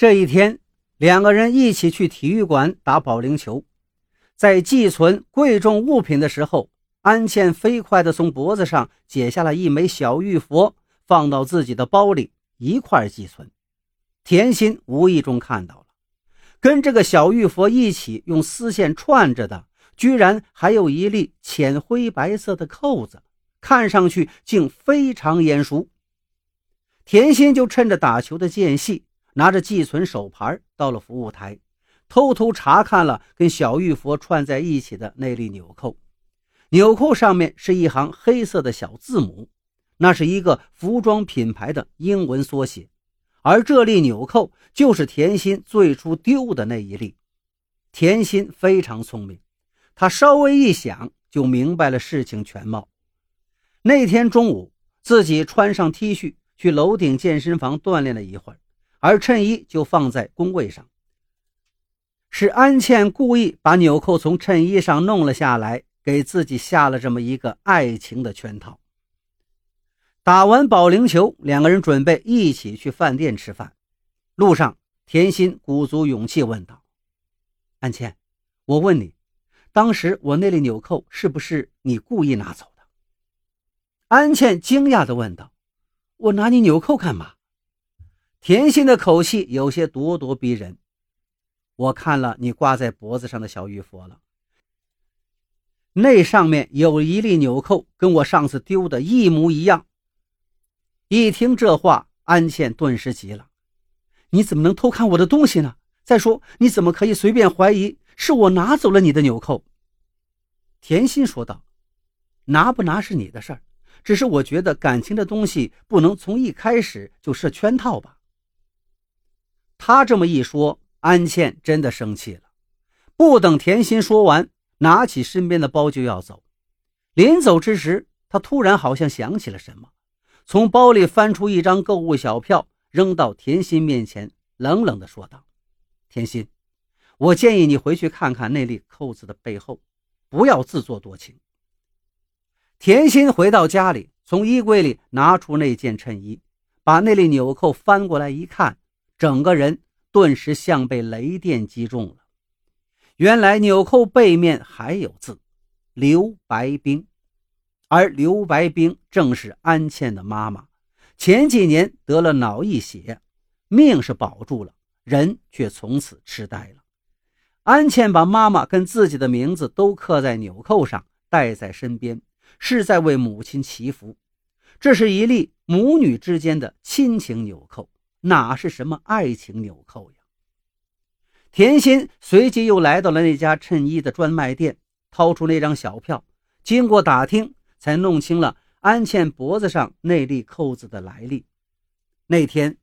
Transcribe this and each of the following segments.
这一天，两个人一起去体育馆打保龄球，在寄存贵重物品的时候，安茜飞快地从脖子上解下了一枚小玉佛，放到自己的包里一块寄存。甜心无意中看到了，跟这个小玉佛一起用丝线串着的，居然还有一粒浅灰白色的扣子，看上去竟非常眼熟。甜心就趁着打球的间隙。拿着寄存手牌到了服务台，偷偷查看了跟小玉佛串在一起的那粒纽扣。纽扣上面是一行黑色的小字母，那是一个服装品牌的英文缩写。而这粒纽扣就是甜心最初丢的那一粒。甜心非常聪明，她稍微一想就明白了事情全貌。那天中午，自己穿上 T 恤去楼顶健身房锻炼了一会儿。而衬衣就放在工位上，是安茜故意把纽扣从衬衣上弄了下来，给自己下了这么一个爱情的圈套。打完保龄球，两个人准备一起去饭店吃饭。路上，甜心鼓足勇气问道：“安茜，我问你，当时我那粒纽扣是不是你故意拿走的？”安茜惊讶地问道：“我拿你纽扣干嘛？”甜心的口气有些咄咄逼人。我看了你挂在脖子上的小玉佛了，那上面有一粒纽扣，跟我上次丢的一模一样。一听这话，安茜顿时急了：“你怎么能偷看我的东西呢？再说，你怎么可以随便怀疑是我拿走了你的纽扣？”甜心说道：“拿不拿是你的事儿，只是我觉得感情的东西不能从一开始就设圈套吧。”他这么一说，安茜真的生气了。不等甜心说完，拿起身边的包就要走。临走之时，他突然好像想起了什么，从包里翻出一张购物小票，扔到甜心面前，冷冷地说道：“甜心，我建议你回去看看那粒扣子的背后，不要自作多情。”甜心回到家里，从衣柜里拿出那件衬衣，把那粒纽扣翻过来一看。整个人顿时像被雷电击中了。原来纽扣背面还有字“刘白冰”，而刘白冰正是安茜的妈妈。前几年得了脑溢血，命是保住了，人却从此痴呆了。安茜把妈妈跟自己的名字都刻在纽扣上，带在身边，是在为母亲祈福。这是一粒母女之间的亲情纽扣。哪是什么爱情纽扣呀？甜心随即又来到了那家衬衣的专卖店，掏出那张小票，经过打听，才弄清了安茜脖子上那粒扣子的来历。那天，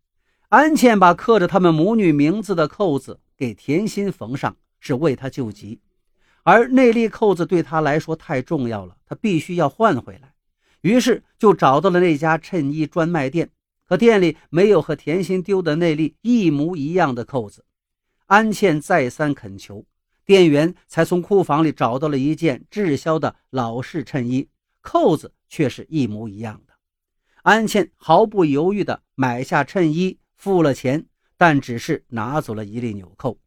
安茜把刻着他们母女名字的扣子给甜心缝上，是为她救急，而那粒扣子对她来说太重要了，她必须要换回来，于是就找到了那家衬衣专卖店。可店里没有和甜心丢的那粒一模一样的扣子，安茜再三恳求，店员才从库房里找到了一件滞销的老式衬衣，扣子却是一模一样的。安茜毫不犹豫地买下衬衣，付了钱，但只是拿走了一粒纽扣。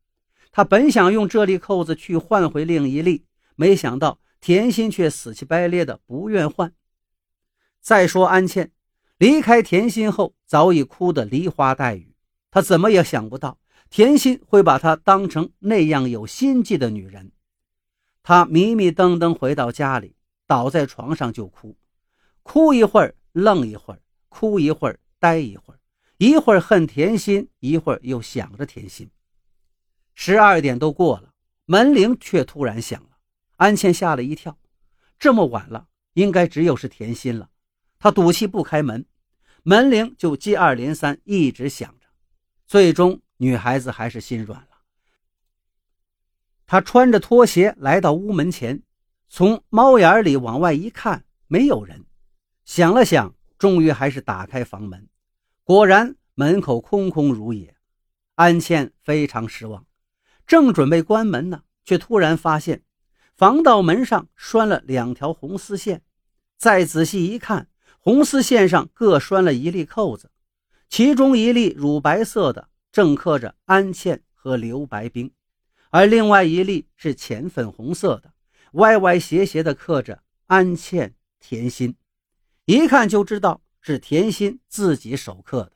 她本想用这粒扣子去换回另一粒，没想到甜心却死乞白咧的不愿换。再说安茜。离开甜心后，早已哭得梨花带雨。他怎么也想不到，甜心会把他当成那样有心计的女人。他迷迷瞪瞪回到家里，倒在床上就哭，哭一会儿，愣一会儿，哭一会儿，呆一会儿，一会儿恨甜心，一会儿又想着甜心。十二点都过了，门铃却突然响了。安茜吓了一跳，这么晚了，应该只有是甜心了。他赌气不开门。门铃就接二连三，一直响着。最终，女孩子还是心软了。她穿着拖鞋来到屋门前，从猫眼里往外一看，没有人。想了想，终于还是打开房门。果然，门口空空如也。安茜非常失望，正准备关门呢，却突然发现防盗门上拴了两条红丝线。再仔细一看，红丝线上各拴了一粒扣子，其中一粒乳白色的正刻着安茜和刘白冰，而另外一粒是浅粉红色的，歪歪斜斜的刻着安茜、甜心，一看就知道是甜心自己手刻的。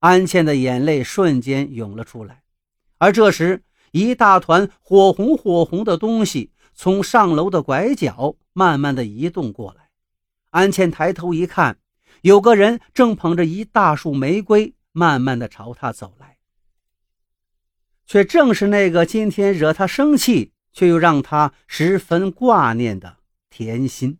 安茜的眼泪瞬间涌了出来，而这时，一大团火红火红的东西从上楼的拐角慢慢的移动过来。安茜抬头一看，有个人正捧着一大束玫瑰，慢慢的朝她走来。却正是那个今天惹她生气，却又让她十分挂念的甜心。